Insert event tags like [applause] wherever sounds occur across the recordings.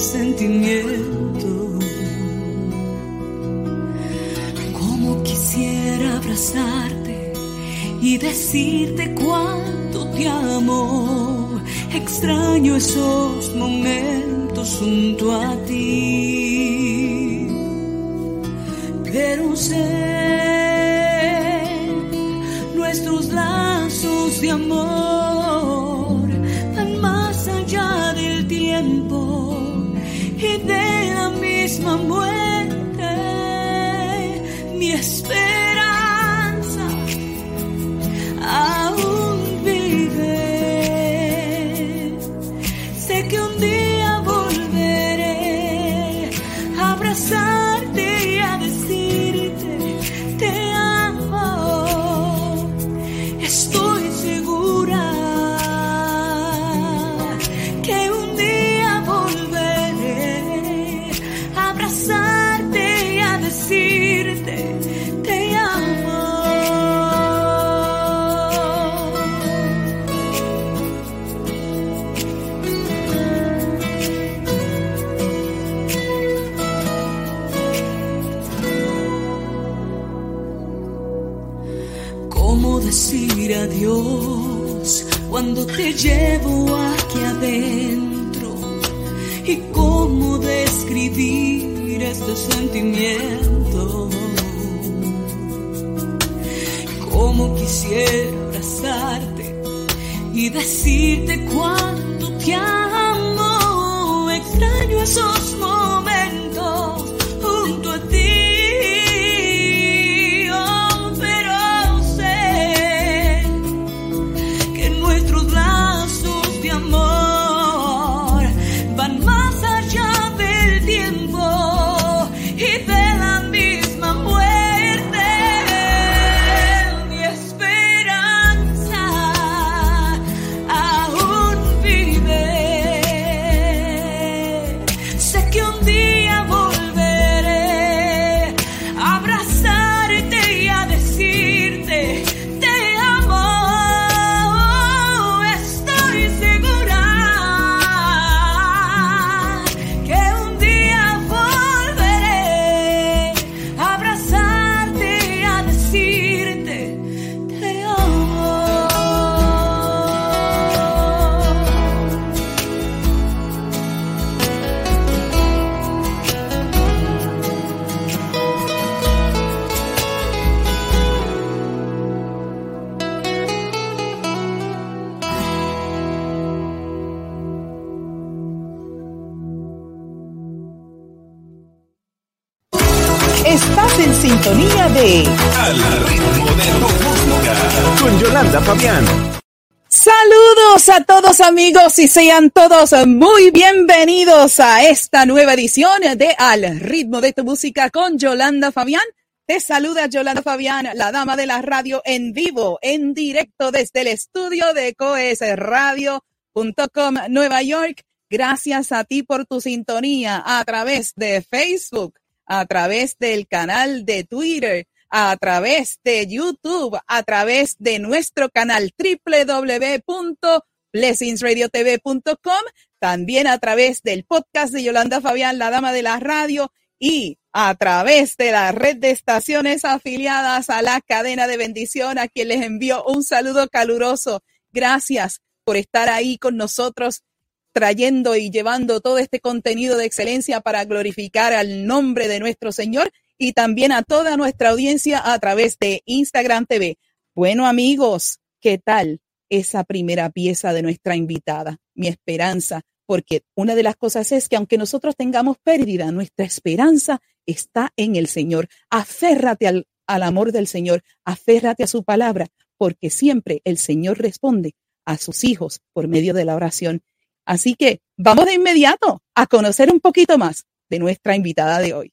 Sentimiento? ¿Cómo quisiera abrazarte y decirte cuánto te amo? Extraño esos momentos junto a ti pero sé nuestros lazos de amor misma muerte a todos amigos y sean todos muy bienvenidos a esta nueva edición de Al ritmo de tu música con Yolanda Fabián. Te saluda Yolanda Fabián, la dama de la radio en vivo, en directo desde el estudio de coesradio.com Nueva York. Gracias a ti por tu sintonía a través de Facebook, a través del canal de Twitter, a través de YouTube, a través de nuestro canal www.blessingsradiotv.com, también a través del podcast de Yolanda Fabián, la dama de la radio, y a través de la red de estaciones afiliadas a la cadena de bendición, a quien les envío un saludo caluroso. Gracias por estar ahí con nosotros trayendo y llevando todo este contenido de excelencia para glorificar al nombre de nuestro Señor y también a toda nuestra audiencia a través de Instagram TV. Bueno, amigos, ¿qué tal esa primera pieza de nuestra invitada? Mi esperanza, porque una de las cosas es que aunque nosotros tengamos pérdida, nuestra esperanza está en el Señor. Aférrate al, al amor del Señor, aférrate a su palabra, porque siempre el Señor responde a sus hijos por medio de la oración. Así que vamos de inmediato a conocer un poquito más de nuestra invitada de hoy.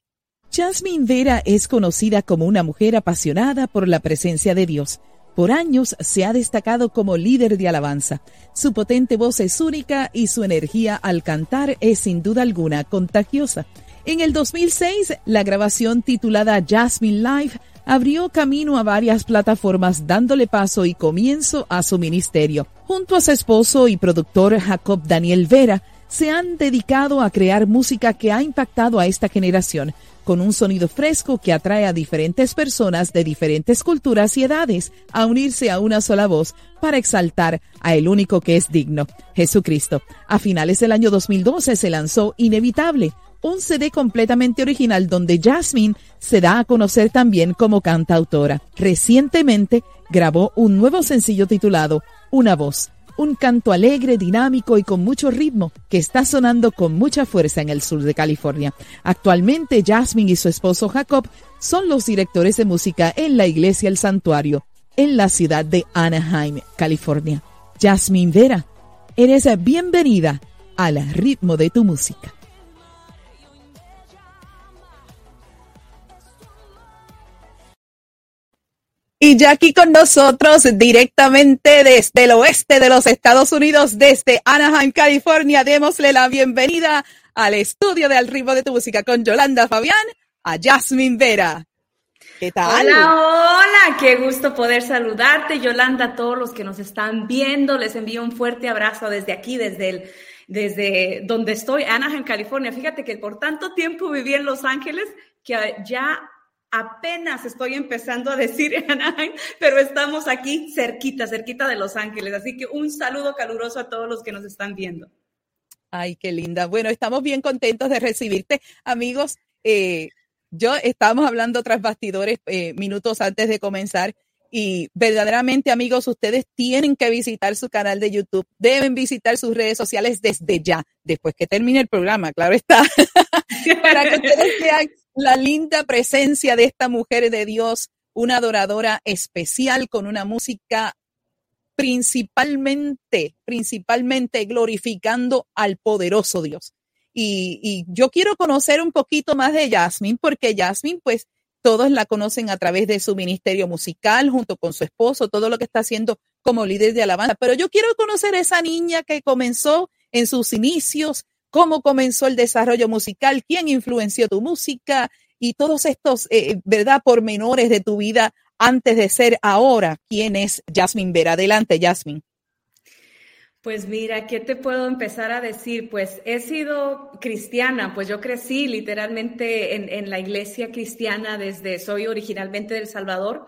Jasmine Vera es conocida como una mujer apasionada por la presencia de Dios. Por años se ha destacado como líder de alabanza. Su potente voz es única y su energía al cantar es sin duda alguna contagiosa. En el 2006, la grabación titulada Jasmine Live abrió camino a varias plataformas dándole paso y comienzo a su ministerio. Junto a su esposo y productor Jacob Daniel Vera, se han dedicado a crear música que ha impactado a esta generación, con un sonido fresco que atrae a diferentes personas de diferentes culturas y edades a unirse a una sola voz para exaltar a el único que es digno, Jesucristo. A finales del año 2012 se lanzó Inevitable, un CD completamente original donde Jasmine se da a conocer también como cantautora. Recientemente grabó un nuevo sencillo titulado Una voz un canto alegre, dinámico y con mucho ritmo que está sonando con mucha fuerza en el sur de California. Actualmente Jasmine y su esposo Jacob son los directores de música en la iglesia El Santuario en la ciudad de Anaheim, California. Jasmine Vera, eres bienvenida al ritmo de tu música. Y ya aquí con nosotros directamente desde el oeste de los Estados Unidos, desde Anaheim, California, démosle la bienvenida al estudio de Al ritmo de tu música con Yolanda Fabián, a Jasmine Vera. ¿Qué tal? Hola, hola, qué gusto poder saludarte, Yolanda, a todos los que nos están viendo. Les envío un fuerte abrazo desde aquí, desde desde donde estoy, Anaheim, California. Fíjate que por tanto tiempo viví en Los Ángeles que ya apenas estoy empezando a decir [laughs] Anaheim, pero estamos aquí cerquita, cerquita de Los Ángeles. Así que un saludo caluroso a todos los que nos están viendo. Ay, qué linda. Bueno, estamos bien contentos de recibirte, amigos. Eh, yo estábamos hablando tras bastidores eh, minutos antes de comenzar y verdaderamente, amigos, ustedes tienen que visitar su canal de YouTube, deben visitar sus redes sociales desde ya, después que termine el programa, claro está, [laughs] para que ustedes vean la linda presencia de esta mujer de Dios, una adoradora especial con una música principalmente, principalmente glorificando al poderoso Dios. Y, yo quiero conocer un poquito más de Jasmine, porque Jasmine, pues todos la conocen a través de su ministerio musical, junto con su esposo, todo lo que está haciendo como líder de alabanza. Pero yo quiero conocer a esa niña que comenzó en sus inicios, cómo comenzó el desarrollo musical, quién influenció tu música y todos estos, eh, ¿verdad?, pormenores de tu vida antes de ser ahora. ¿Quién es Jasmine Vera? Adelante, Jasmine. Pues mira, ¿qué te puedo empezar a decir? Pues he sido cristiana, pues yo crecí literalmente en, en la iglesia cristiana desde, soy originalmente del Salvador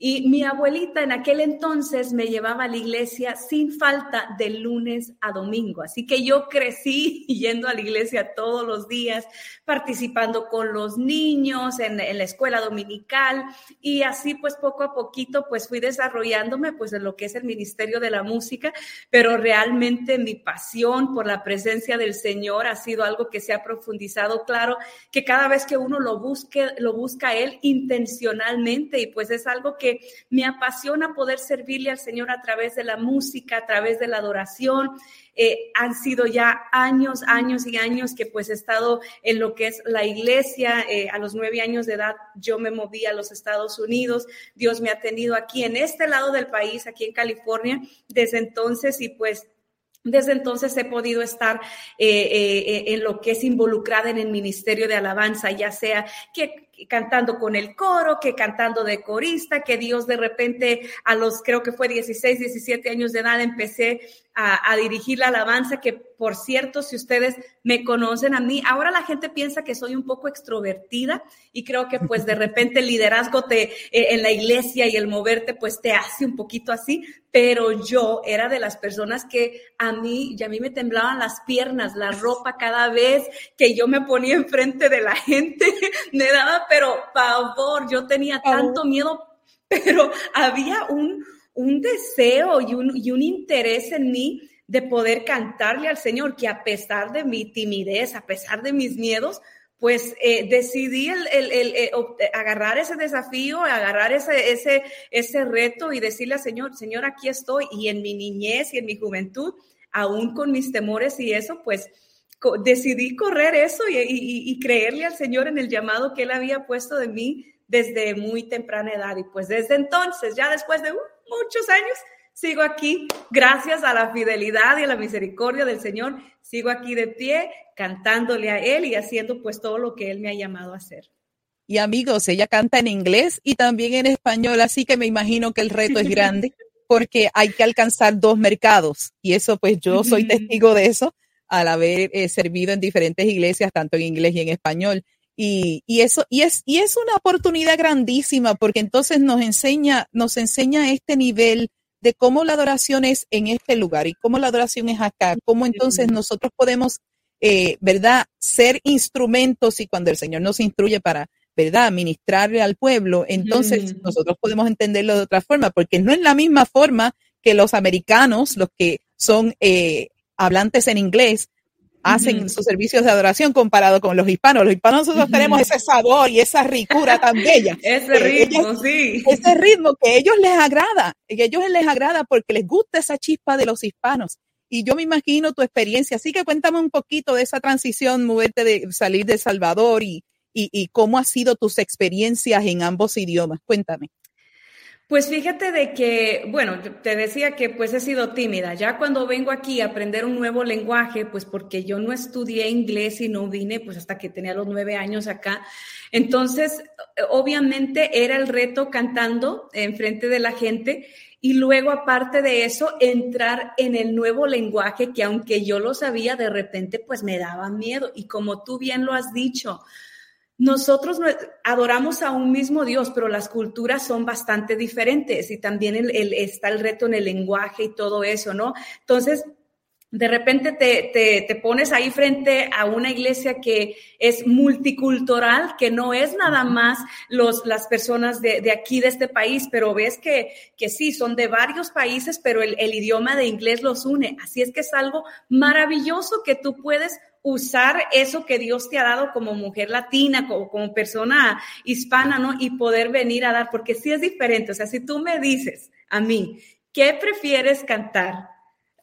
y mi abuelita en aquel entonces me llevaba a la iglesia sin falta de lunes a domingo. Así que yo crecí [laughs] yendo a la iglesia todos los días, participando con los niños en, la escuela dominical y así pues poco a poquito pues fui desarrollándome pues en lo que es el ministerio de la música, pero realmente mi pasión por la presencia del Señor ha sido algo que se ha profundizado. Claro que cada vez que uno lo busque, lo busca Él intencionalmente y pues es algo que me apasiona poder servirle al Señor a través de la música, a través de la adoración. Eh, han sido ya años, años y años que pues he estado en lo que es la iglesia. Eh, a los nueve años de edad yo me moví a los Estados Unidos. Dios me ha tenido aquí en este lado del país, aquí en California, desde entonces y pues desde entonces he podido estar eh, en lo que es involucrada en el ministerio de alabanza, ya sea que cantando con el coro, que cantando de corista, que Dios de repente a los, creo que fue 16, 17 años de edad, empecé a, dirigir la alabanza, que por cierto, si ustedes me conocen a mí, ahora la gente piensa que soy un poco extrovertida y creo que pues de repente el liderazgo te, eh, en la iglesia y el moverte pues te hace un poquito así, pero yo era de las personas que a mí, y a mí me temblaban las piernas, la ropa cada vez que yo me ponía enfrente de la gente, [laughs] me daba pero pavor, yo tenía tanto miedo, pero había un un deseo y un, y un interés en mí de poder cantarle al Señor, que a pesar de mi timidez, a pesar de mis miedos, pues eh, decidí el, el, el, eh, agarrar ese desafío, agarrar ese, ese, ese reto y decirle al Señor, Señor, aquí estoy. Y en mi niñez y en mi juventud, aún con mis temores y eso, pues decidí correr eso y, y, y creerle al Señor en el llamado que Él había puesto de mí desde muy temprana edad. Y pues desde entonces, ya después de uh, muchos años, sigo aquí, gracias a la fidelidad y a la misericordia del Señor, sigo aquí de pie, cantándole a Él y haciendo pues todo lo que Él me ha llamado a hacer. Y amigos, ella canta en inglés y también en español, así que me imagino que el reto es grande [laughs] porque hay que alcanzar dos mercados y eso pues yo soy [laughs] testigo de eso al haber eh, servido en diferentes iglesias, tanto en inglés y en español. Y, y, eso, y es, y es una oportunidad grandísima porque entonces nos enseña, nos enseña este nivel de cómo la adoración es en este lugar y cómo la adoración es acá, cómo entonces nosotros podemos, eh, ¿verdad?, ser instrumentos y cuando el Señor nos instruye para, ¿verdad?, ministrarle al pueblo, entonces nosotros podemos entenderlo de otra forma, porque no es la misma forma que los americanos, los que son eh, hablantes en inglés, hacen sus servicios de adoración comparado con los hispanos. Los hispanos nosotros tenemos ese sabor y esa ricura tan bella. [laughs] ese ritmo, sí. Ese ritmo que a ellos les agrada, que a ellos les agrada porque les gusta esa chispa de los hispanos. Y yo me imagino tu experiencia. Así que cuéntame un poquito de esa transición, moverte de salir de Salvador y, y, y cómo han sido tus experiencias en ambos idiomas. Cuéntame. Pues fíjate de que, bueno, te decía que pues he sido tímida. Ya cuando vengo aquí a aprender un nuevo lenguaje, pues porque yo no estudié inglés y no vine pues hasta que tenía los nueve años acá. Entonces, obviamente era el reto cantando en frente de la gente y luego aparte de eso entrar en el nuevo lenguaje que aunque yo lo sabía de repente pues me daba miedo y como tú bien lo has dicho, nosotros adoramos a un mismo Dios, pero las culturas son bastante diferentes y también el, está el reto en el lenguaje y todo eso, ¿no? Entonces, de repente te, te, pones ahí frente a una iglesia que es multicultural, que no es nada más los, las personas de, de aquí, de este país, pero ves que, que sí, son de varios países, pero el, el idioma de inglés los une. Así es que es algo maravilloso que tú puedes usar eso que Dios te ha dado como mujer latina, como, como persona hispana, ¿no? Y poder venir a dar, porque sí es diferente. O sea, si tú me dices a mí, ¿qué prefieres cantar?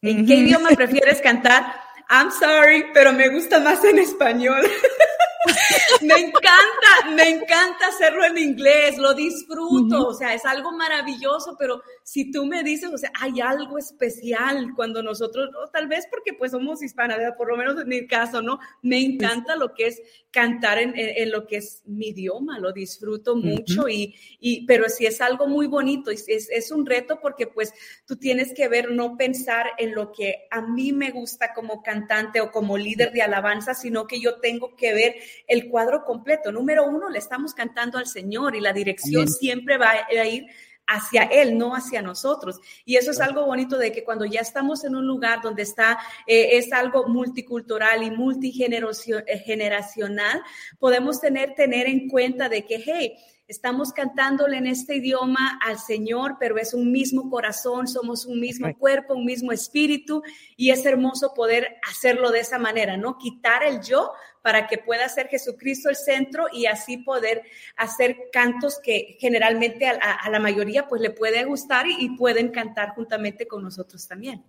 ¿En qué idioma prefieres cantar? I'm sorry, pero me gusta más en español. [laughs] [laughs] me encanta, me encanta hacerlo en inglés, lo disfruto, o sea, es algo maravilloso, pero si tú me dices, o sea, hay algo especial cuando nosotros, o tal vez porque pues somos hispanas, por lo menos en mi caso, ¿no? Me encanta lo que es cantar en, en, lo que es mi idioma, lo disfruto mucho y, y, pero sí es algo muy bonito, es, es un reto porque pues tú tienes que ver, no pensar en lo que a mí me gusta como cantante o como líder de alabanza, sino que yo tengo que ver el cuadro completo. Número uno, le estamos cantando al Señor y la dirección siempre va a ir hacia Él, no hacia nosotros. Y eso es algo bonito de que cuando ya estamos en un lugar donde está, eh, es algo multicultural y multigeneracional, podemos tener, tener en cuenta de que, hey, estamos cantándole en este idioma al Señor, pero es un mismo corazón, somos un mismo cuerpo, un mismo espíritu, y es hermoso poder hacerlo de esa manera, ¿no? Quitar el yo para que pueda ser Jesucristo el centro y así poder hacer cantos que generalmente a, la mayoría pues le puede gustar y, y pueden cantar juntamente con nosotros también.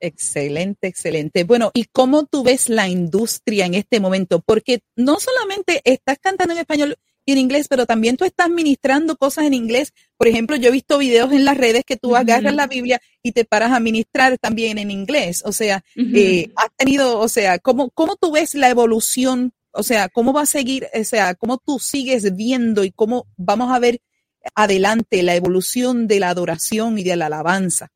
Excelente, excelente. Bueno, ¿y cómo tú ves la industria en este momento? Porque no solamente estás cantando en español, en inglés, pero también tú estás ministrando cosas en inglés. Por ejemplo, yo he visto videos en las redes que tú agarras la Biblia y te paras a ministrar también en inglés. O sea, eh, has tenido, o sea, ¿cómo, ¿cómo tú ves la evolución? O sea, ¿cómo va a seguir? O sea, ¿cómo tú sigues viendo y cómo vamos a ver adelante la evolución de la adoración y de la alabanza?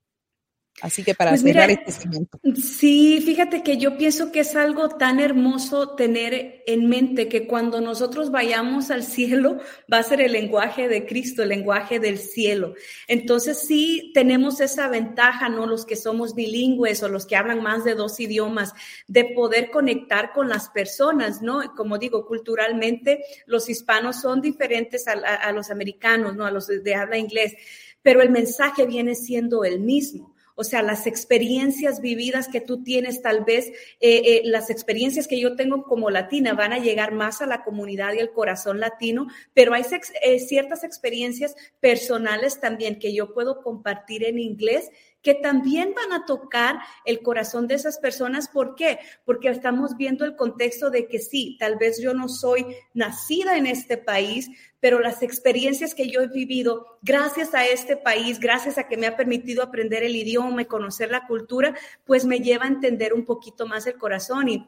Así que para pues cerrar este segmento. Sí, fíjate que yo pienso que es algo tan hermoso tener en mente que cuando nosotros vayamos al cielo [laughs] va a ser el lenguaje de Cristo, el lenguaje del cielo. Entonces sí tenemos esa ventaja, ¿no? Los que somos bilingües o los que hablan más de dos idiomas, de poder conectar con las personas, ¿no? Como digo, culturalmente los hispanos son diferentes a, a los americanos, ¿no? A los de habla inglés, pero el mensaje viene siendo el mismo. O sea, las experiencias vividas que tú tienes, tal vez eh, eh, las experiencias que yo tengo como latina van a llegar más a la comunidad y al corazón latino, pero hay eh, ciertas experiencias personales también que yo puedo compartir en inglés que también van a tocar el corazón de esas personas. ¿Por qué? Porque estamos viendo el contexto de que sí, tal vez yo no soy nacida en este país, pero las experiencias que yo he vivido gracias a este país, gracias a que me ha permitido aprender el idioma y conocer la cultura, pues me lleva a entender un poquito más el corazón y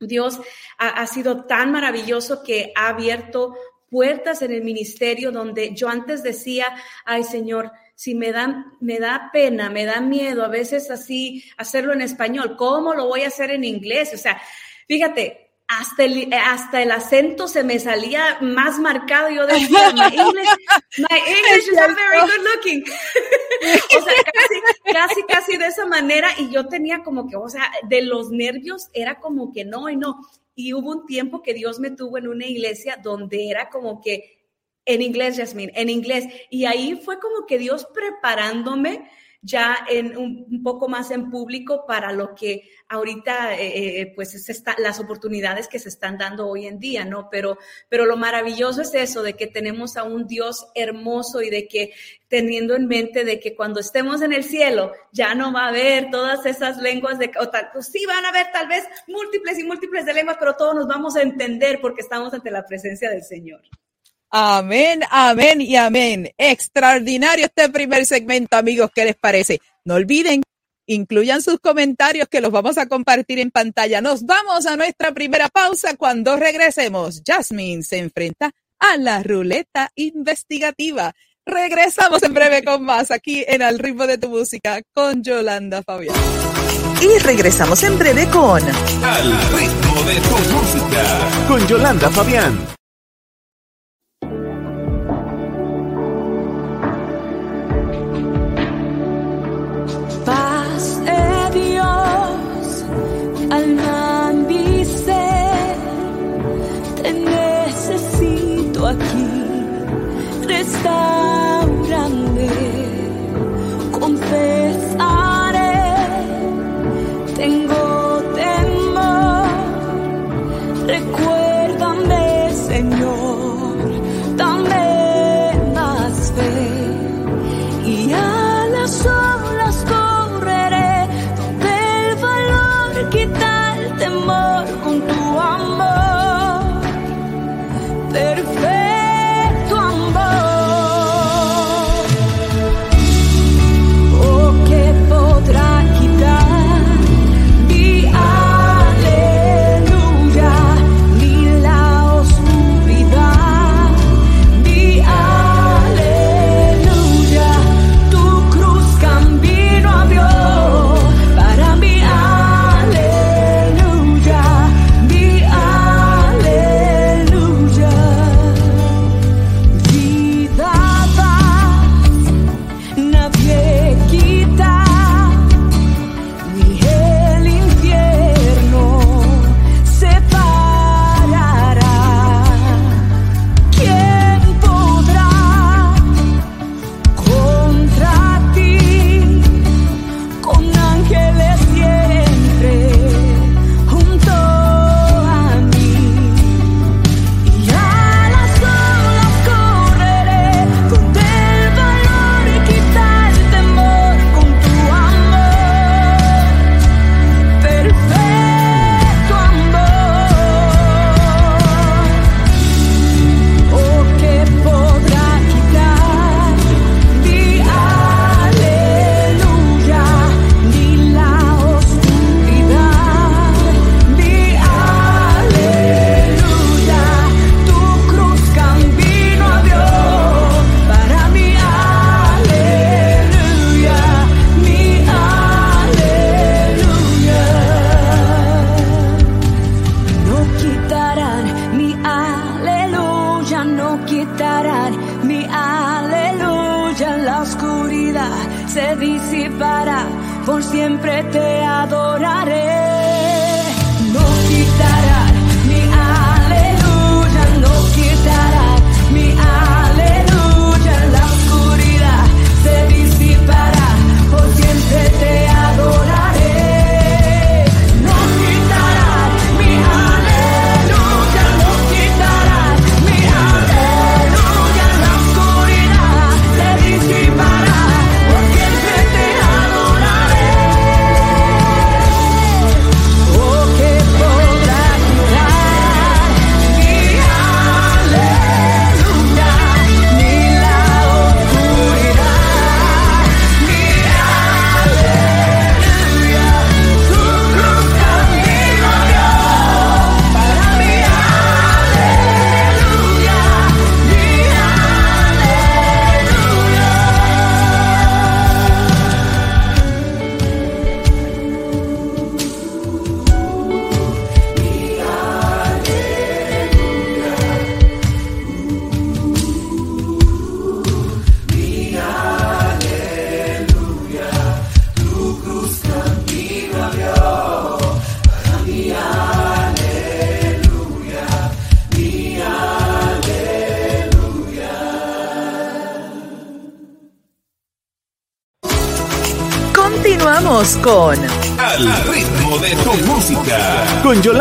Dios ha, ha sido tan maravilloso que ha abierto puertas en el ministerio donde yo antes decía, ay Señor, si me da, me da pena, me da miedo a veces así hacerlo en español, ¿cómo lo voy a hacer en inglés? O sea, fíjate, hasta el, hasta el acento se me salía más marcado. Yo decía, my English, my [laughs] English is not very good looking. [laughs] o sea, casi, casi, casi de esa manera. Y yo tenía como que, o sea, de los nervios era como que no y no. Y hubo un tiempo que Dios me tuvo en una iglesia donde era como que en inglés, Jasmine, en inglés. Y ahí fue como que Dios preparándome ya en un, poco más en público para lo que ahorita, eh, eh, pues, es las oportunidades que se están dando hoy en día, ¿no? Pero, pero lo maravilloso es eso, de que tenemos a un Dios hermoso y de que teniendo en mente de que cuando estemos en el cielo ya no va a haber todas esas lenguas de, o tal, pues sí van a haber tal vez múltiples y múltiples de lenguas, pero todos nos vamos a entender porque estamos ante la presencia del Señor. Amén, amén y amén. Extraordinario este primer segmento, amigos. ¿Qué les parece? No olviden, incluyan sus comentarios que los vamos a compartir en pantalla. Nos vamos a nuestra primera pausa. Cuando regresemos, Jasmine se enfrenta a la ruleta investigativa. Regresamos en breve con más aquí en Al ritmo de tu música con Yolanda Fabián. Y regresamos en breve con Al ritmo de tu música con Yolanda Fabián. stars.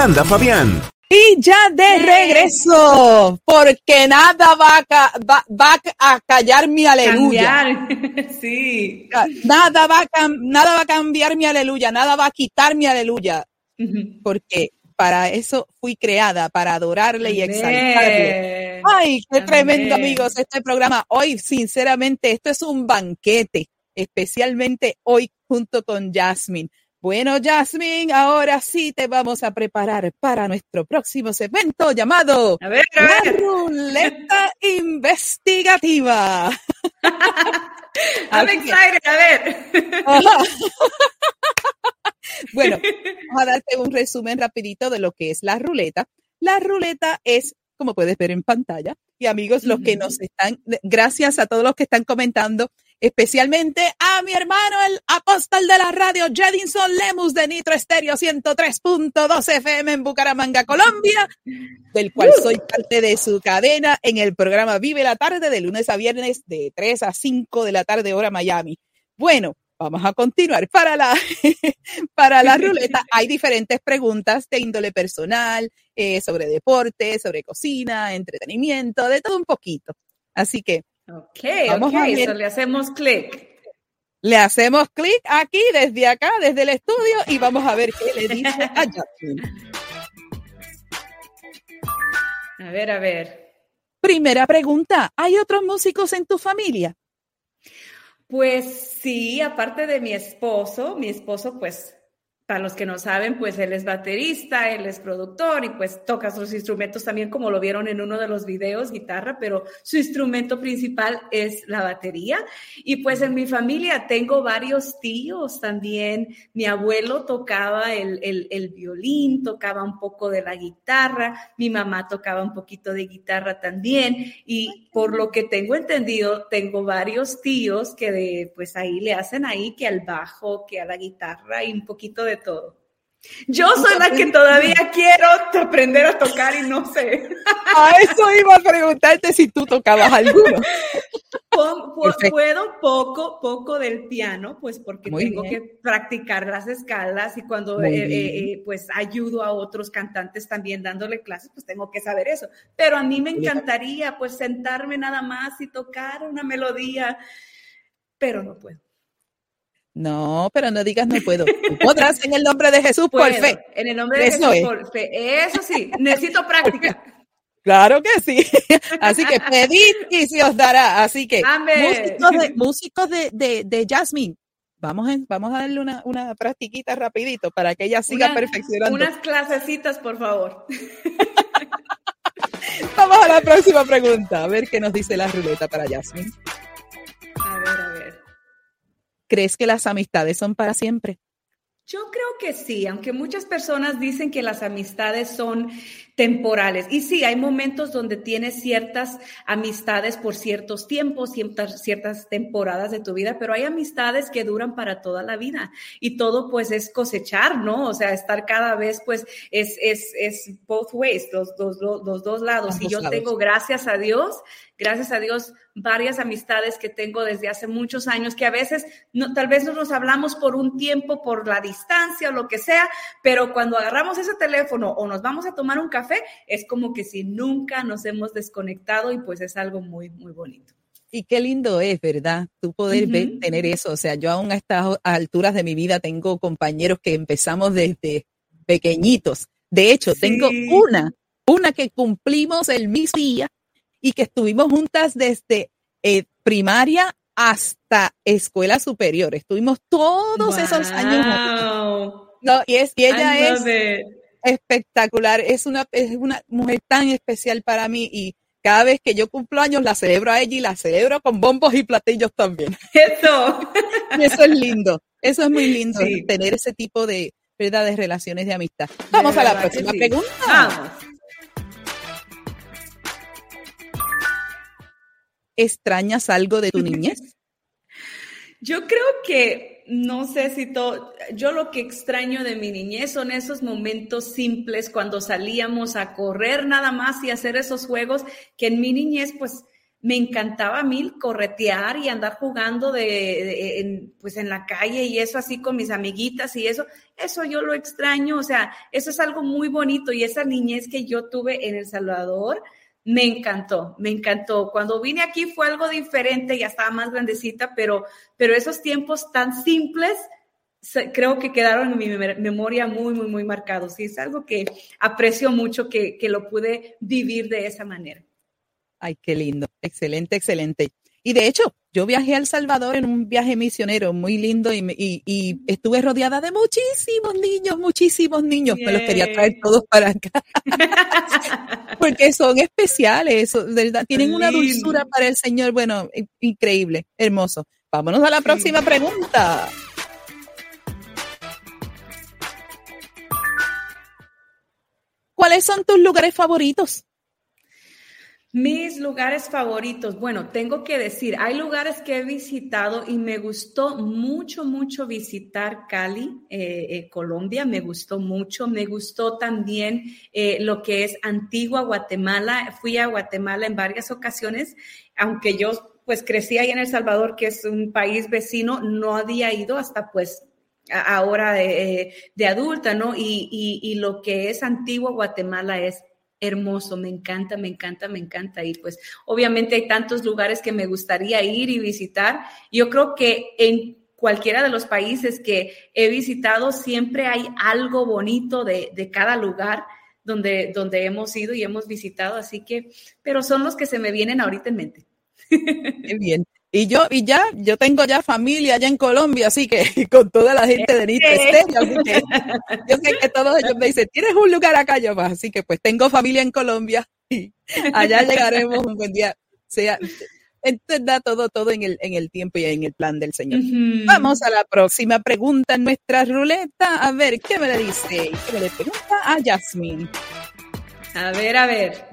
Yolanda Fabián. Y ya de regreso, porque nada va a, va, va a callar mi aleluya. Cambiar. [laughs] sí. Nada va, a nada va a cambiar mi aleluya, nada va a quitar mi aleluya, porque para eso fui creada, para adorarle y exaltarle. Ay, qué tremendo, amigos, este programa. Hoy, sinceramente, esto es un banquete, especialmente hoy junto con Jasmine. Bueno, Jasmine, ahora sí te vamos a preparar para nuestro próximo segmento llamado A ver, a La ver. Ruleta Investigativa. [laughs] I'm excited, a ver. Ajá. [laughs] bueno, vamos a darte un resumen rapidito de lo que es la ruleta. La ruleta es, como puedes ver en pantalla, y amigos, los que nos están, gracias a todos los que están comentando, especialmente a mi hermano, el apóstol de la radio, Jedinson Lemus de Nitro Estéreo 103.2 FM en Bucaramanga, Colombia, del cual soy parte de su cadena en el programa Vive la Tarde de lunes a viernes de 3 a 5 de la tarde hora Miami. Bueno, vamos a continuar. Para la, [laughs] para la ruleta hay diferentes preguntas de índole personal, eh, sobre deporte, sobre cocina, entretenimiento, de todo un poquito. Así que Ok, Vamos ok, a ver. so le hacemos clic. le hacemos clic aquí desde acá, desde el estudio, y vamos a ver qué le dice a [laughs] Jacqueline. A ver, a ver. Primera pregunta, ¿hay otros músicos en tu familia? Pues sí, aparte de mi esposo, mi esposo, pues, para los que no saben, pues él es baterista, él es productor y pues toca sus instrumentos también, como lo vieron en uno de los videos, guitarra, pero su instrumento principal es la batería. Y pues en mi familia tengo varios tíos también. Mi abuelo tocaba el, el, el violín, tocaba un poco de la guitarra, mi mamá tocaba un poquito de guitarra también. Y por lo que tengo entendido, tengo varios tíos que de, pues ahí le hacen ahí que al bajo, que a la guitarra y un poquito de todo. Yo soy la que todavía [laughs] quiero aprender a tocar y no sé. A eso iba a preguntarte si tú tocabas alguno. Puedo poco, poco del piano, pues porque Muy tengo bien. que practicar las escalas y cuando eh, eh, eh, pues ayudo a otros cantantes también dándole clases, pues tengo que saber eso. Pero a mí me encantaría pues sentarme nada más y tocar una melodía, pero no puedo. No, pero no digas no puedo. Tú podrás en el nombre de Jesús por fe. En el nombre de Eso Jesús, es. por fe. Eso sí, necesito práctica. [laughs] Claro que sí. [laughs] Así que pedid y se os dará. Así que Amén. músicos de, músicos de, de, de Jasmine, vamos, en- vamos a darle una, una practiquita rapidito para que ella siga Una- perfeccionando. Unas clasecitas, por favor. [laughs] Vamos a la próxima pregunta, a ver qué nos dice la ruleta para Jasmine. ¿Crees que las amistades son para siempre? Yo creo que sí, aunque muchas personas dicen que las amistades son temporales. Y sí, hay momentos donde tienes ciertas amistades por ciertos tiempos, ciertas, ciertas temporadas de tu vida, pero hay amistades que duran para toda la vida y todo pues es cosechar, ¿no? O sea, estar cada vez pues es, es, es both ways, los, los, los dos lados. y yo tengo, gracias a Dios, gracias a Dios, varias amistades que tengo desde hace muchos años que a veces no, tal vez no nos hablamos por un tiempo, por la distancia o lo que sea, pero cuando agarramos ese teléfono o nos vamos a tomar un café, es como que si nunca nos hemos desconectado y pues es algo muy, muy bonito. Y qué lindo es, ¿verdad? Tú poder ver, tener eso. O sea, yo aún a estas alturas de mi vida tengo compañeros que empezamos desde pequeñitos. De hecho, tengo una, una que cumplimos el mismo día y que estuvimos juntas desde eh, primaria hasta escuela superior. Estuvimos todos esos años juntos. No, y, es, y ella es espectacular. Es una, es una mujer tan especial para mí y cada vez que yo cumplo años la celebro a ella y la celebro con bombos y platillos también. [laughs] Eso. eso es lindo. Eso es muy lindo, tener ese tipo de, ¿verdad? de relaciones de amistad. Vamos a la próxima pregunta. Vamos. ¿Extrañas algo de tu niñez? Yo creo que, no sé si todo, yo lo que extraño de mi niñez son esos momentos simples cuando salíamos a correr nada más y hacer esos juegos que en mi niñez pues me encantaba a mí corretear y andar jugando de, en, pues en la calle y eso así con mis amiguitas y eso, eso yo lo extraño, o sea, eso es algo muy bonito y esa niñez que yo tuve en El Salvador, me encantó, me encantó. Cuando vine aquí fue algo diferente, ya estaba más grandecita, pero, pero esos tiempos tan simples creo que quedaron en mi memoria muy, muy, muy marcados. Y es algo que aprecio mucho que, que lo pude vivir de esa manera. Ay, qué lindo. Excelente, excelente. Y de hecho, yo viajé a El Salvador en un viaje misionero muy lindo y, estuve rodeada de muchísimos niños, muchísimos niños. Me los quería traer todos para acá. [laughs] Porque son especiales, ¿verdad? tienen una dulzura para el Señor. Bueno, increíble, hermoso. Vámonos a la próxima pregunta. ¿Cuáles son tus lugares favoritos? Mis lugares favoritos. Bueno, tengo que decir, hay lugares que he visitado y me gustó mucho, mucho visitar Cali, eh, eh, Colombia, me gustó mucho. Me gustó también eh, lo que es Antigua Guatemala. Fui a Guatemala en varias ocasiones, aunque yo pues crecí ahí en El Salvador, que es un país vecino, no había ido hasta pues ahora de, adulta, ¿no? Y, y lo que es Antigua Guatemala es hermoso, me encanta, me encanta, me encanta. Y pues obviamente hay tantos lugares que me gustaría ir y visitar. Yo creo que en cualquiera de los países que he visitado siempre hay algo bonito de, de cada lugar donde, donde hemos ido y hemos visitado. Así que, pero son los que se me vienen ahorita en mente. Bien. Y yo, y ya, yo tengo ya familia allá en Colombia, así que [laughs] con toda la gente de Nito Estéreo, yo sé que todos ellos me dicen, ¿tienes un lugar acá? Yo más, así que pues tengo familia en Colombia [laughs] y allá llegaremos un buen día. sea, da todo, todo en el, en el tiempo y en el plan del Señor. Vamos a la próxima pregunta en nuestra ruleta. A ver, ¿qué me le dice? ¿Qué me le pregunta a Jasmine? A ver, a ver.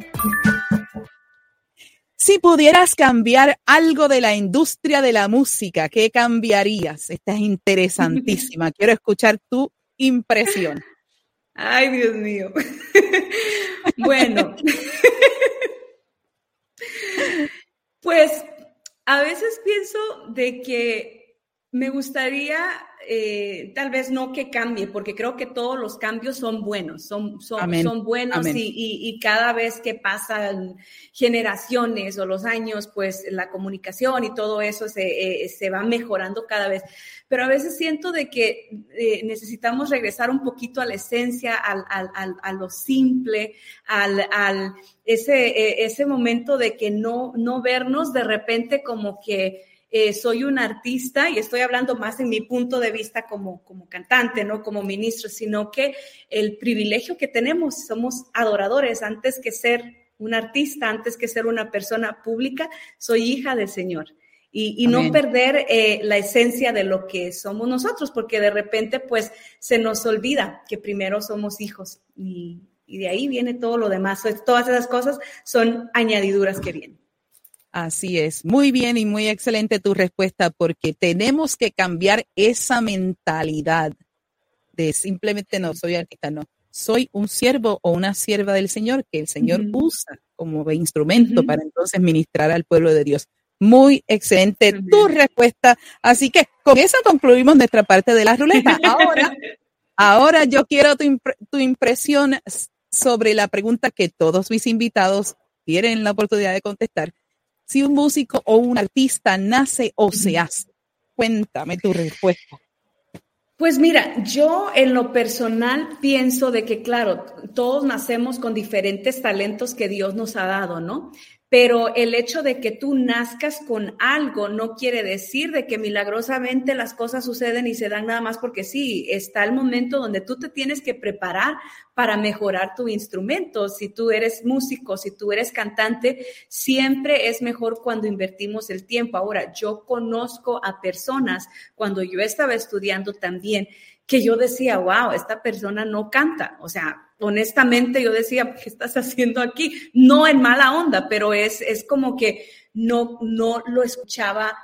Si pudieras cambiar algo de la industria de la música, ¿qué cambiarías? Esta es interesantísima. [laughs] Quiero escuchar tu impresión. Ay, Dios mío. [laughs] bueno, [laughs] pues a veces pienso de que me gustaría eh, tal vez no que cambie, porque creo que todos los cambios son buenos, son, son, son buenos y, y, cada vez que pasan generaciones o los años, pues la comunicación y todo eso se, eh, se va mejorando cada vez. Pero a veces siento de que eh, necesitamos regresar un poquito a la esencia, al, al, a lo simple, al, al ese, ese momento de que no, no vernos de repente como que eh, soy un artista y estoy hablando más en mi punto de vista como, como cantante, no como ministro, sino que el privilegio que tenemos, somos adoradores antes que ser un artista, antes que ser una persona pública, soy hija del Señor. Y, no perder eh, la esencia de lo que somos nosotros, porque de repente pues se nos olvida que primero somos hijos y, Y de ahí viene todo lo demás. Todas esas cosas son añadiduras que vienen. Así es. Muy bien y muy excelente tu respuesta porque tenemos que cambiar esa mentalidad de simplemente no soy artista, no. Soy un siervo o una sierva del Señor que el Señor usa como instrumento para entonces ministrar al pueblo de Dios. Muy excelente tu respuesta. Así que con eso concluimos nuestra parte de la ruleta. Ahora, [laughs] ahora yo quiero tu, tu impresión sobre la pregunta que todos mis invitados tienen la oportunidad de contestar. Si un músico o un artista nace o se hace, cuéntame tu respuesta. Pues mira, yo en lo personal pienso de que, claro, todos nacemos con diferentes talentos que Dios nos ha dado, ¿no? Pero el hecho de que tú nazcas con algo no quiere decir de que milagrosamente las cosas suceden y se dan nada más porque sí, está el momento donde tú te tienes que preparar para mejorar tu instrumento. Si tú eres músico, si tú eres cantante, siempre es mejor cuando invertimos el tiempo. Ahora, yo conozco a personas cuando yo estaba estudiando también que yo decía, wow, esta persona no canta, o sea, honestamente yo decía, ¿qué estás haciendo aquí? No en mala onda, pero es, es como que no, no lo escuchaba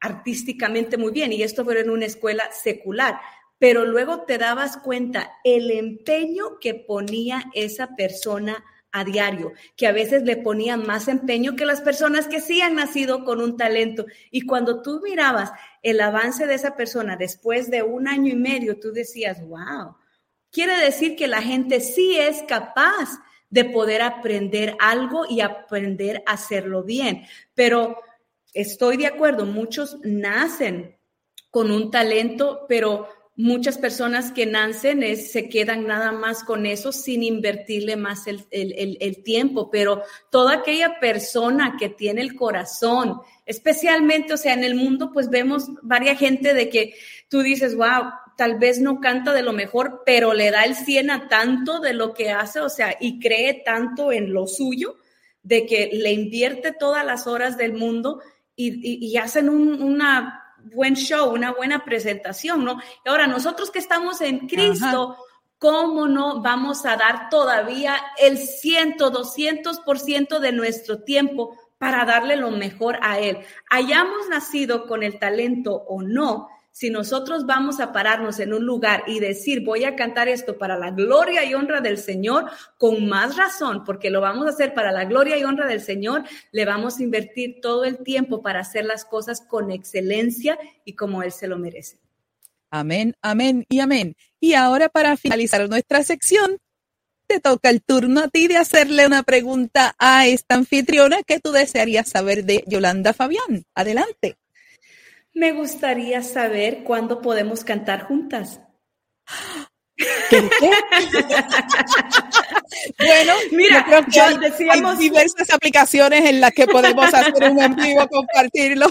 artísticamente muy bien y esto fue en una escuela secular. Pero luego te dabas cuenta el empeño que ponía esa persona a diario, que a veces le ponían más empeño que las personas que sí han nacido con un talento. Y cuando tú mirabas el avance de esa persona después de un año y medio, tú decías, wow, Quiere decir que la gente sí es capaz de poder aprender algo y aprender a hacerlo bien. Pero estoy de acuerdo, muchos nacen con un talento, pero muchas personas que nacen se quedan nada más con eso sin invertirle más el, el, tiempo, pero toda aquella persona que tiene el corazón, especialmente, o sea, en el mundo, pues vemos varias gente de que tú dices, wow, tal vez no canta de lo mejor, pero le da el 100 a tanto de lo que hace, o sea, y cree tanto en lo suyo, de que le invierte todas las horas del mundo y, hacen un una buen show, una buena presentación, ¿no? Y ahora, nosotros que estamos en Cristo, ¿cómo no vamos a dar todavía el 100, 200% de nuestro tiempo para darle lo mejor a Él? Hayamos nacido con el talento o no, si nosotros vamos a pararnos en un lugar y decir, voy a cantar esto para la gloria y honra del Señor, con más razón, porque lo vamos a hacer para la gloria y honra del Señor, le vamos a invertir todo el tiempo para hacer las cosas con excelencia y como Él se lo merece. Amén, amén y amén. Y ahora para finalizar nuestra sección, te toca el turno a ti de hacerle una pregunta a esta anfitriona que tú desearías saber de Yolanda Fabián. Adelante. Me gustaría saber cuándo podemos cantar juntas. bueno, mira, hay, diversas aplicaciones en las que podemos hacer un en vivo, compartirlo.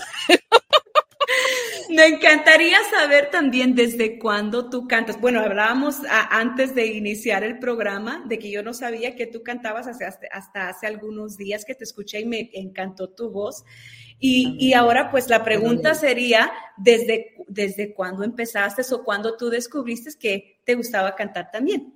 Me encantaría saber también desde cuándo tú cantas. Bueno, hablábamos antes de iniciar el programa de que yo no sabía que tú cantabas hasta hace algunos días que te escuché y me encantó tu voz. Y, ahora, pues la pregunta sería, ¿desde, ¿desde cuándo empezaste o cuándo tú descubriste que te gustaba cantar también?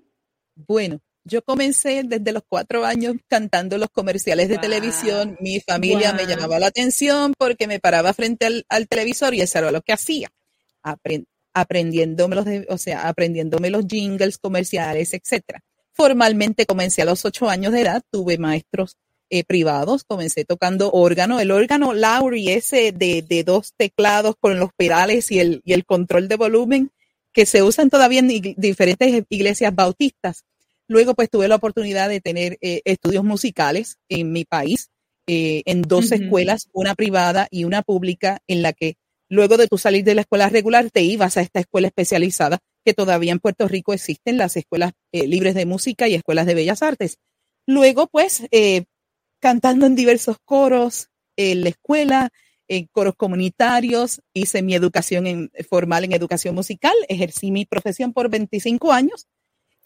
Bueno, yo comencé desde los cuatro años cantando los comerciales de televisión. Mi familia me llamaba la atención porque me paraba frente al, televisor y eso era lo que hacía, aprendiéndome los, o sea, aprendiéndome los jingles comerciales, etcétera. Formalmente comencé a los ocho años de edad, tuve maestros eh, privados. Comencé tocando órgano, el órgano Lowry ese de, de, dos teclados con los pedales y el, y el control de volumen que se usan todavía en diferentes iglesias bautistas. Luego pues tuve la oportunidad de tener eh, estudios musicales en mi país, eh, en dos escuelas, una privada y una pública, en la que luego de tu salir de la escuela regular te ibas a esta escuela especializada que todavía en Puerto Rico existen, las escuelas libres de música y escuelas de bellas artes. Luego, pues, cantando en diversos coros en la escuela, en coros comunitarios, hice mi educación en, formal en educación musical, ejercí mi profesión por 25 años.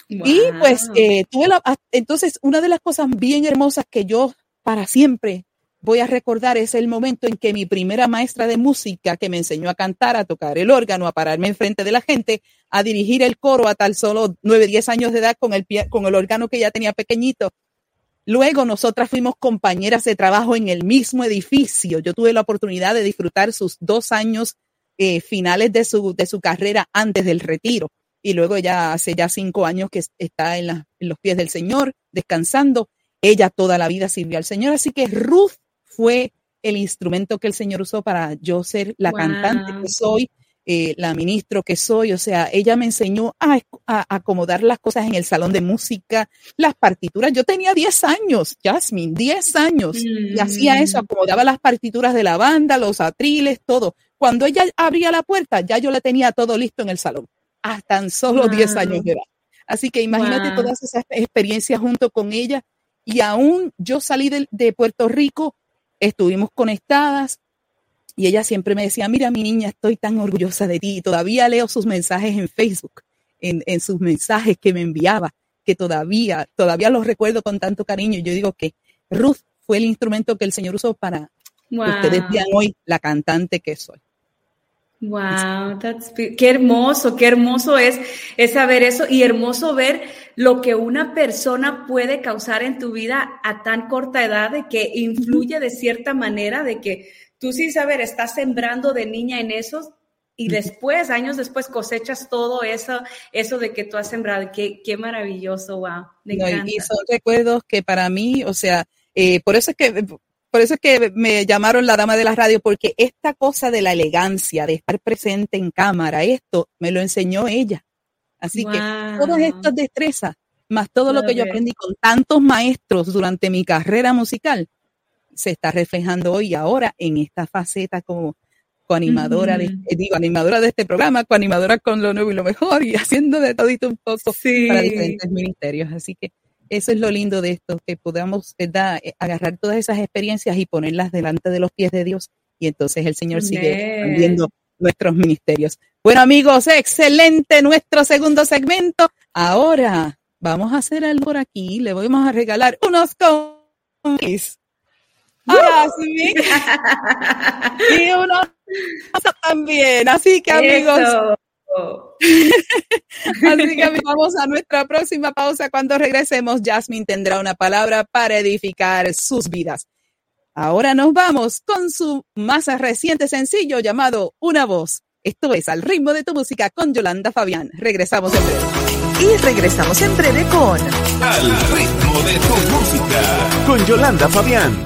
Y pues eh, tuve la, entonces una de las cosas bien hermosas que yo para siempre voy a recordar es el momento en que mi primera maestra de música que me enseñó a cantar, a tocar el órgano, a pararme enfrente de la gente, a dirigir el coro a tal solo nueve, diez años de edad con el, con el órgano que ya tenía pequeñito. Luego nosotras fuimos compañeras de trabajo en el mismo edificio. Yo tuve la oportunidad de disfrutar sus dos años eh, finales de su, de su carrera antes del retiro. Y luego ya hace ya cinco años que está en, en los pies del Señor, descansando. Ella toda la vida sirvió al Señor. Así que Ruth fue el instrumento que el Señor usó para yo ser la cantante que soy, eh, la ministro que soy. O sea, ella me enseñó a, acomodar las cosas en el salón de música, las partituras. Yo tenía 10 años, Jasmine, 10 años. Y hacía eso, mm. acomodaba las partituras de la banda, los atriles, todo. Cuando ella abría la puerta, ya yo la tenía todo listo en el salón, hasta tan solo 10 años de edad. Así que imagínate todas esas experiencias junto con ella. Y aún yo salí de Puerto Rico estuvimos conectadas y ella siempre me decía, mira mi niña, estoy tan orgullosa de ti. todavía leo sus mensajes en Facebook, en, en, sus mensajes que me enviaba, que todavía, todavía los recuerdo con tanto cariño. Yo digo que Ruth fue el instrumento que el Señor usó para que ustedes vean hoy la cantante que soy. Wow, that's qué hermoso, qué hermoso es, es saber eso y hermoso ver lo que una persona puede causar en tu vida a tan corta edad, de que influye de cierta manera, de que tú sí saber, estás sembrando de niña en eso y después, años después, cosechas todo eso, eso de que tú has sembrado. Qué, qué maravilloso, wow. y son recuerdos que para mí, o sea, eh, por eso es que por eso es que me llamaron la dama de la radio, porque esta cosa de la elegancia, de estar presente en cámara, esto me lo enseñó ella. Así que todas estas destrezas, más todo lo que yo aprendí con tantos maestros durante mi carrera musical, se está reflejando hoy ahora en esta faceta como coanimadora, de, eh, digo, animadora de este programa, coanimadora con lo nuevo y lo mejor y [laughs] haciendo de todito un poco para diferentes ministerios. Así que eso es lo lindo de esto, que podamos ¿verdad? Eh, agarrar todas esas experiencias y ponerlas delante de los pies de Dios y entonces el Señor sigue viendo nuestros ministerios. Bueno amigos, excelente nuestro segundo segmento. Ahora vamos a hacer algo por aquí. Le vamos a regalar unos cómics. [laughs] Y unos también. Así que amigos. [laughs] Así que vamos a nuestra próxima pausa. Cuando regresemos, Jasmine tendrá una palabra para edificar sus vidas. Ahora nos vamos con su más reciente sencillo llamado Una voz. Esto es Al ritmo de tu música con Yolanda Fabián. Regresamos en breve. Y regresamos en breve con Al ritmo de tu música con Yolanda Fabián.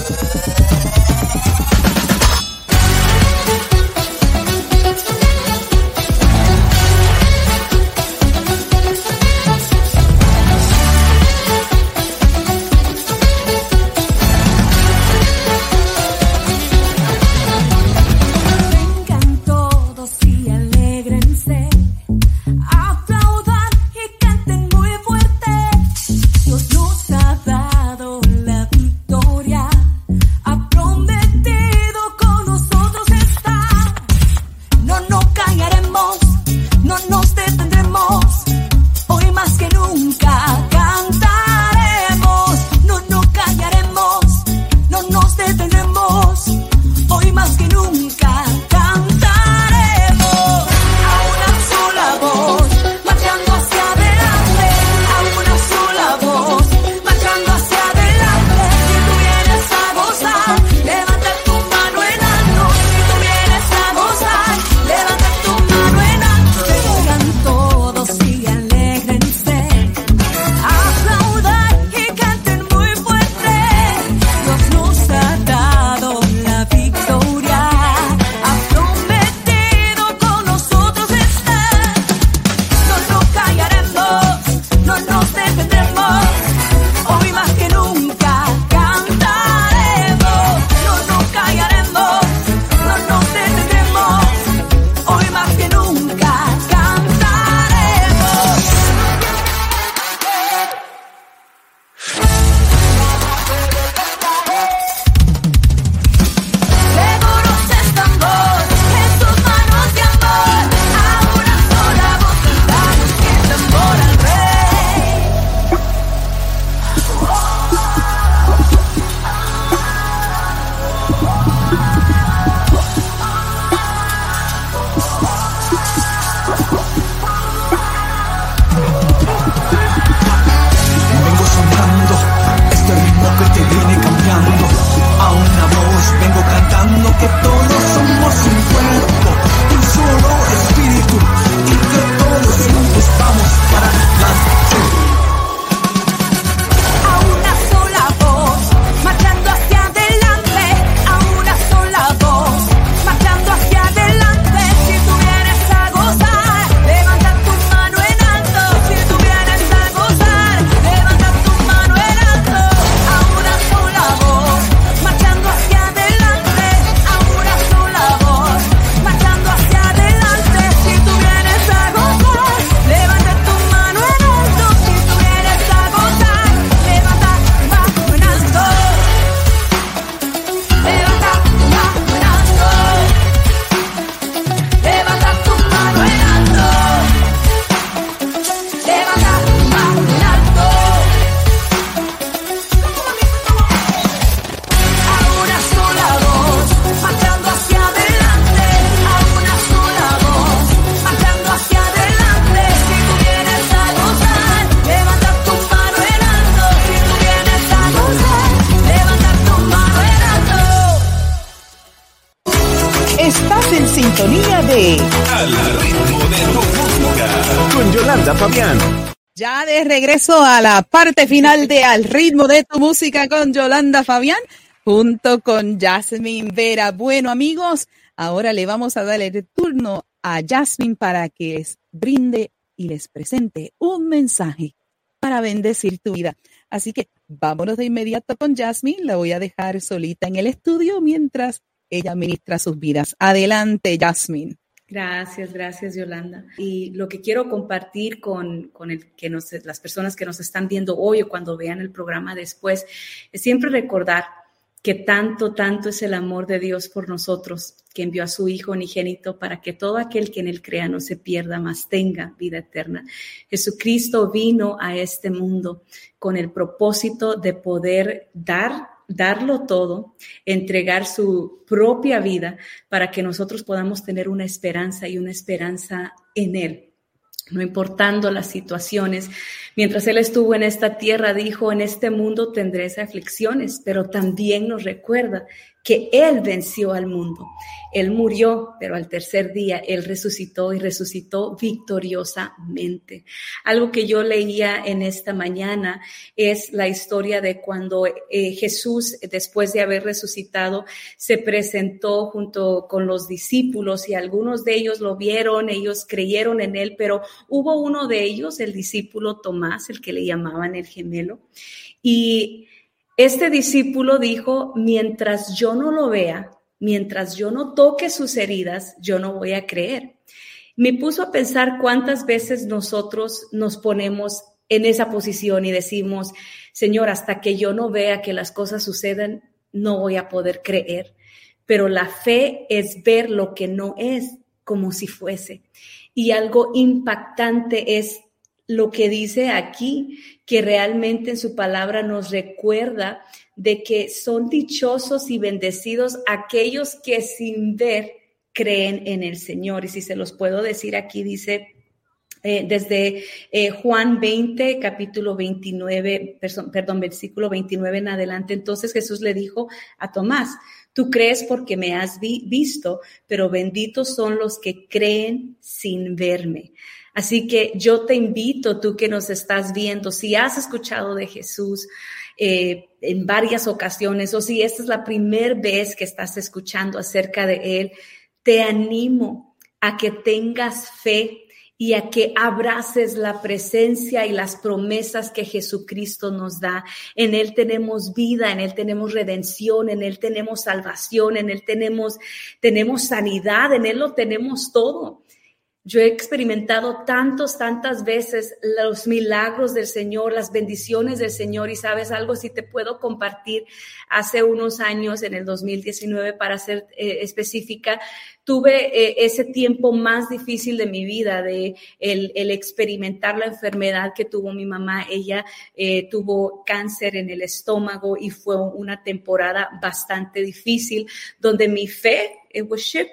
regreso a la parte final de Al ritmo de tu música con Yolanda Fabián, junto con Jasmine Vera. Bueno, amigos, ahora le vamos a dar el turno a Jasmine para que les brinde y les presente un mensaje para bendecir tu vida. Así que vámonos de inmediato con Jasmine. La voy a dejar solita en el estudio mientras ella ministra sus vidas. Adelante, Jasmine. Gracias, gracias Yolanda. Y lo que quiero compartir con, con el que nos, las personas que nos están viendo hoy o cuando vean el programa después, es siempre recordar que tanto, tanto es el amor de Dios por nosotros, que envió a su Hijo unigénito para que todo aquel que en él crea no se pierda, mas tenga vida eterna. Jesucristo vino a este mundo con el propósito de poder dar darlo todo, entregar su propia vida para que nosotros podamos tener una esperanza y una esperanza en Él. No importando las situaciones, mientras Él estuvo en esta tierra, dijo, en este mundo tendréis aflicciones, pero también nos recuerda que Él venció al mundo. Él murió, pero al tercer día Él resucitó y resucitó victoriosamente. Algo que yo leía en esta mañana es la historia de cuando eh, Jesús, después de haber resucitado, se presentó junto con los discípulos y algunos de ellos lo vieron, ellos creyeron en Él, pero hubo uno de ellos, el discípulo Tomás, el que le llamaban el gemelo, y este discípulo dijo, mientras yo no lo vea, mientras yo no toque sus heridas, yo no voy a creer. Me puso a pensar cuántas veces nosotros nos ponemos en esa posición y decimos, Señor, hasta que yo no vea que las cosas sucedan, no voy a poder creer. Pero la fe es ver lo que no es como si fuese. Y algo impactante es lo que dice aquí, que realmente en su palabra nos recuerda de que son dichosos y bendecidos aquellos que sin ver creen en el Señor. Y si se los puedo decir aquí, dice eh, desde eh, Juan 20, capítulo 29, perdón, versículo 29 en adelante. Entonces Jesús le dijo a Tomás, tú crees porque me has visto, pero benditos son los que creen sin verme. Así que yo te invito, tú que nos estás viendo, si has escuchado de Jesús eh, en varias ocasiones o si esta es la primera vez que estás escuchando acerca de Él, te animo a que tengas fe y a que abraces la presencia y las promesas que Jesucristo nos da. En Él tenemos vida, en Él tenemos redención, en Él tenemos salvación, en Él tenemos, tenemos sanidad, en Él lo tenemos todo. Yo he experimentado tantos, tantas veces los milagros del Señor, las bendiciones del Señor y sabes algo, si te puedo compartir, hace unos años, en el 2019, para ser eh, específica, tuve eh, ese tiempo más difícil de mi vida, de el, experimentar la enfermedad que tuvo mi mamá. Ella eh, tuvo cáncer en el estómago y fue una temporada bastante difícil, donde mi fe eh,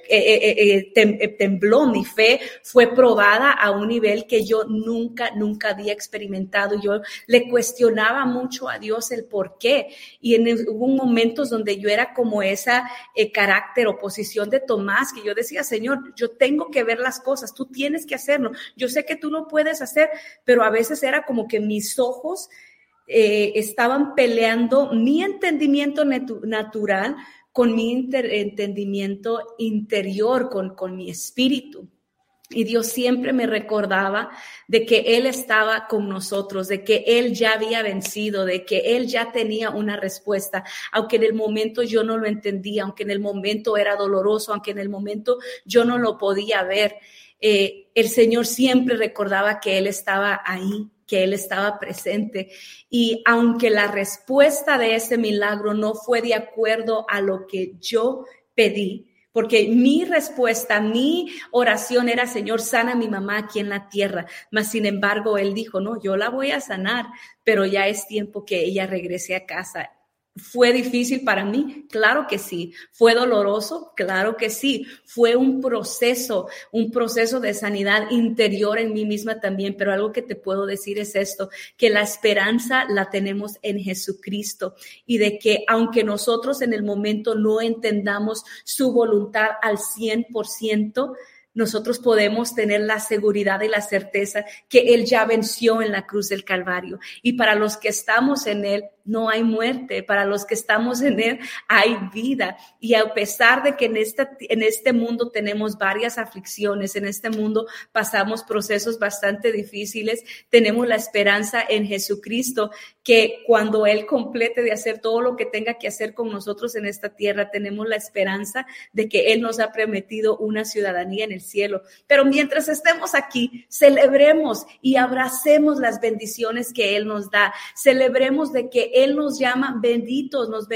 eh, eh, tembló, mi fe fue probada a un nivel que yo nunca, nunca había experimentado. Yo le cuestionaba mucho a Dios el por qué. Y en, hubo momentos donde yo era como esa carácter o posición de Tomás, que yo decía, Señor, yo tengo que ver las cosas, tú tienes que hacerlo. Yo sé que tú lo puedes hacer, pero a veces era como que mis ojos estaban peleando mi entendimiento natural con mi entendimiento interior, con, con mi espíritu. Y Dios siempre me recordaba de que Él estaba con nosotros, de que Él ya había vencido, de que Él ya tenía una respuesta, aunque en el momento yo no lo entendía, aunque en el momento era doloroso, aunque en el momento yo no lo podía ver. Eh, el Señor siempre recordaba que Él estaba ahí que Él estaba presente. Y aunque la respuesta de ese milagro no fue de acuerdo a lo que yo pedí, porque mi respuesta, mi oración era, Señor, sana mi mamá aquí en la tierra. Mas, sin embargo, Él dijo, no, yo la voy a sanar, pero ya es tiempo que ella regrese a casa ¿Fue difícil para mí? Claro que sí. ¿Fue doloroso? Claro que sí. Fue un proceso, un proceso de sanidad interior en mí misma también. Pero algo que te puedo decir es esto, que la esperanza la tenemos en Jesucristo y de que aunque nosotros en el momento no entendamos su voluntad al 100%, nosotros podemos tener la seguridad y la certeza que Él ya venció en la cruz del Calvario. Y para los que estamos en Él, no hay muerte. Para los que estamos en Él hay vida. Y a pesar de que en, esta, en este mundo tenemos varias aflicciones, en este mundo pasamos procesos bastante difíciles, tenemos la esperanza en Jesucristo que cuando Él complete de hacer todo lo que tenga que hacer con nosotros en esta tierra, tenemos la esperanza de que Él nos ha prometido una ciudadanía en el cielo. Pero mientras estemos aquí, celebremos y abracemos las bendiciones que Él nos da. Celebremos de que él nos llama benditos, nos,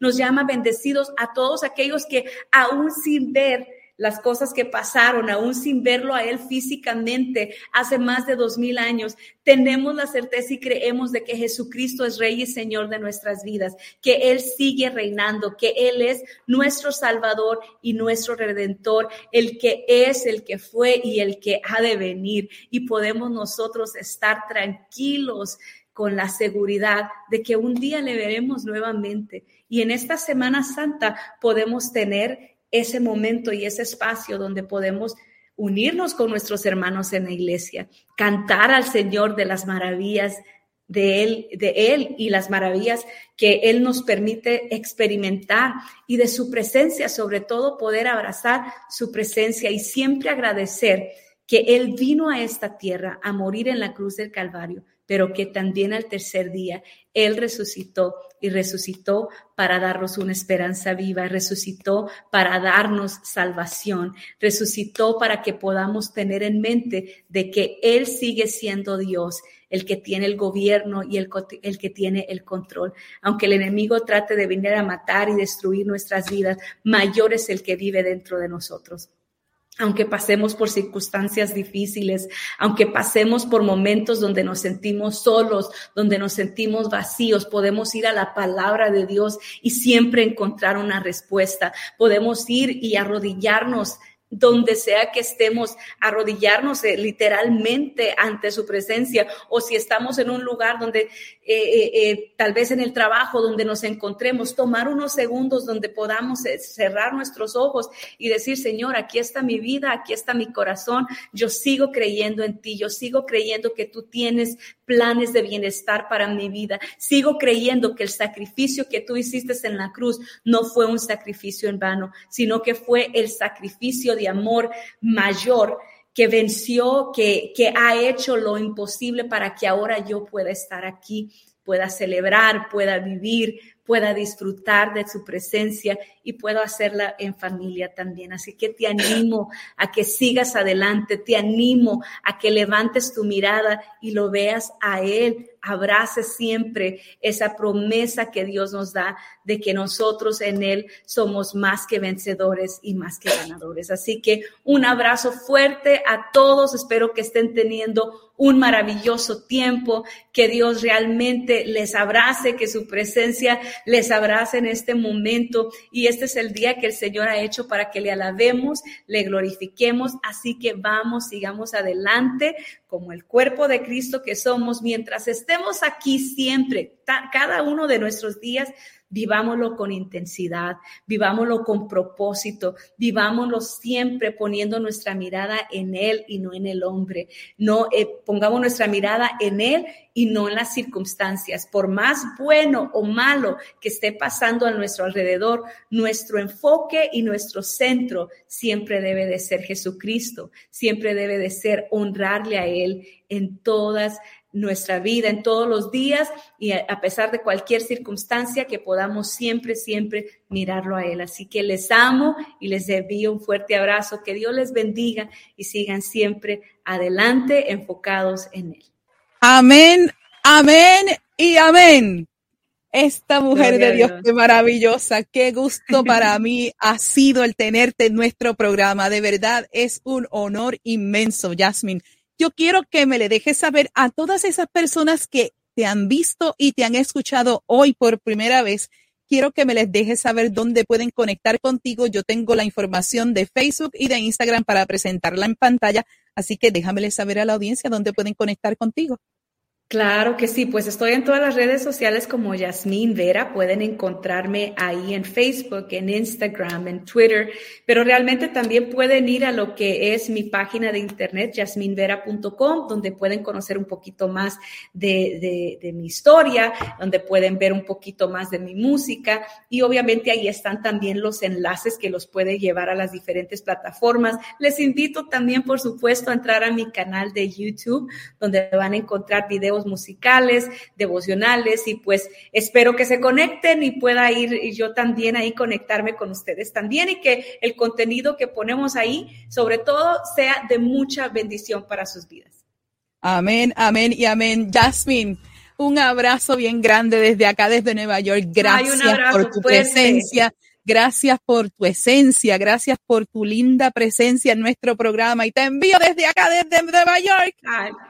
nos, llama bendecidos a todos aquellos que aún sin ver las cosas que pasaron, aún sin verlo a Él físicamente hace más de dos mil años, tenemos la certeza y creemos de que Jesucristo es Rey y Señor de nuestras vidas, que Él sigue reinando, que Él es nuestro Salvador y nuestro Redentor, el que es, el que fue y el que ha de venir. Y podemos nosotros estar tranquilos con la seguridad de que un día le veremos nuevamente. Y en esta Semana Santa podemos tener ese momento y ese espacio donde podemos unirnos con nuestros hermanos en la iglesia, cantar al Señor de las maravillas de él, de él y las maravillas que él nos permite experimentar y de su presencia, sobre todo poder abrazar su presencia y siempre agradecer que él vino a esta tierra a morir en la cruz del Calvario pero que también al tercer día Él resucitó y resucitó para darnos una esperanza viva, resucitó para darnos salvación, resucitó para que podamos tener en mente de que Él sigue siendo Dios, el que tiene el gobierno y el, el que tiene el control. Aunque el enemigo trate de venir a matar y destruir nuestras vidas, mayor es el que vive dentro de nosotros aunque pasemos por circunstancias difíciles, aunque pasemos por momentos donde nos sentimos solos, donde nos sentimos vacíos, podemos ir a la palabra de Dios y siempre encontrar una respuesta. Podemos ir y arrodillarnos donde sea que estemos, arrodillarnos eh, literalmente ante su presencia, o si estamos en un lugar donde eh, eh, tal vez en el trabajo donde nos encontremos, tomar unos segundos donde podamos cerrar nuestros ojos y decir, Señor, aquí está mi vida, aquí está mi corazón, yo sigo creyendo en ti, yo sigo creyendo que tú tienes planes de bienestar para mi vida, sigo creyendo que el sacrificio que tú hiciste en la cruz no fue un sacrificio en vano, sino que fue el sacrificio de amor mayor que venció, que, que ha hecho lo imposible para que ahora yo pueda estar aquí, pueda celebrar, pueda vivir, pueda disfrutar de su presencia y puedo hacerla en familia también. Así que te animo a que sigas adelante, te animo a que levantes tu mirada y lo veas a Él, abrace siempre esa promesa que Dios nos da de que nosotros en Él somos más que vencedores y más que ganadores. Así que un abrazo fuerte a todos. Espero que estén teniendo un maravilloso tiempo, que Dios realmente les abrace, que su presencia les abrace en este momento. Y este es el día que el Señor ha hecho para que le alabemos, le glorifiquemos. Así que vamos, sigamos adelante como el cuerpo de Cristo que somos mientras estemos aquí siempre, cada uno de nuestros días vivámoslo con intensidad, vivámoslo con propósito, vivámoslo siempre poniendo nuestra mirada en Él y no en el hombre. No eh, pongamos nuestra mirada en Él y no en las circunstancias. Por más bueno o malo que esté pasando a nuestro alrededor, nuestro enfoque y nuestro centro siempre debe de ser Jesucristo, siempre debe de ser honrarle a Él en todas nuestra vida en todos los días y a pesar de cualquier circunstancia que podamos siempre, siempre mirarlo a Él. Así que les amo y les envío un fuerte abrazo. Que Dios les bendiga y sigan siempre adelante enfocados en Él. Amén, amén y amén. Esta mujer de Dios, qué maravillosa, qué gusto para mí ha sido el tenerte en nuestro programa. De verdad es un honor inmenso, Jasmine yo quiero que me le dejes saber a todas esas personas que te han visto y te han escuchado hoy por primera vez, quiero que me les dejes saber dónde pueden conectar contigo. Yo tengo la información de Facebook y de Instagram para presentarla en pantalla, así que déjamele saber a la audiencia dónde pueden conectar contigo. Claro que sí, pues estoy en todas las redes sociales como Yasmín Vera, pueden encontrarme ahí en Facebook, en Instagram, en Twitter, pero realmente también pueden ir a lo que es mi página de internet, yasminvera.com, donde pueden conocer un poquito más de, de, mi historia, donde pueden ver un poquito más de mi música y obviamente ahí están también los enlaces que los puede llevar a las diferentes plataformas. Les invito también, por supuesto, a entrar a mi canal de YouTube, donde van a encontrar videos musicales, devocionales y pues espero que se conecten y pueda ir yo también ahí conectarme con ustedes también y que el contenido que ponemos ahí sobre todo sea de mucha bendición para sus vidas. Amén, amén y amén. Jasmine. Un abrazo bien grande desde acá, desde Nueva York. Gracias por tu presencia. Gracias por tu esencia, gracias por tu linda presencia en nuestro programa. Y te envío desde acá, desde Nueva York,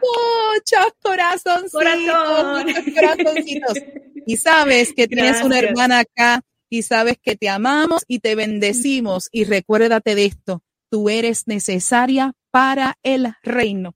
muchos corazoncitos, corazoncitos. [laughs] Y sabes que tienes una hermana acá y sabes que te amamos y te bendecimos. Y recuérdate de esto, tú eres necesaria para el reino.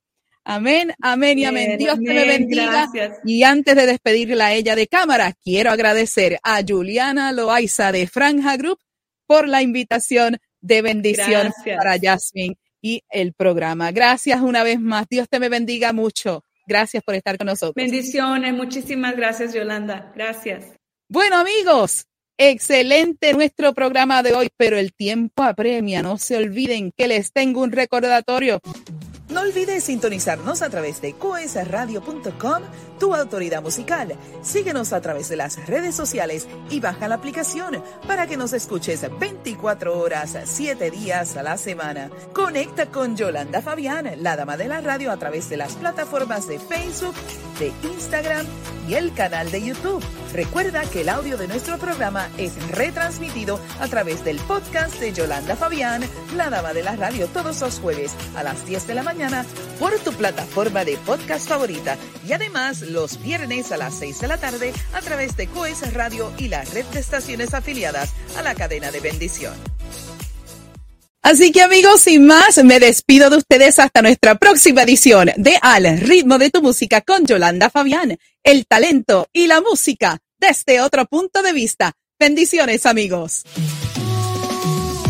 Amén, amén y amén. Dios te bendiga. Y antes de despedirla a ella de cámara, quiero agradecer a Juliana Loaiza de Franja Group por la invitación de bendición para Jasmine y el programa. Gracias una vez más. Dios te me bendiga mucho. Gracias por estar con nosotros. Bendiciones. Muchísimas gracias, Yolanda. Gracias. Bueno, amigos, excelente nuestro programa de hoy, pero el tiempo apremia. No se olviden que les tengo un recordatorio. No olvides sintonizarnos a través de coesradio.com, tu autoridad musical. Síguenos a través de las redes sociales y baja la aplicación para que nos escuches 24 horas, 7 días a la semana. Conecta con Yolanda Fabián, la dama de la radio, a través de las plataformas de Facebook, de Instagram y el canal de YouTube. Recuerda que el audio de nuestro programa es retransmitido a través del podcast de Yolanda Fabián, la dama de la radio, todos los jueves a las 10 de la mañana por tu plataforma de podcast favorita y además los viernes a las 6 de la tarde a través de Coes Radio y la red de estaciones afiliadas a la cadena de bendición. Así que amigos, sin más, me despido de ustedes hasta nuestra próxima edición de Al ritmo de tu música con Yolanda Fabián, el talento y la música desde otro punto de vista. Bendiciones amigos.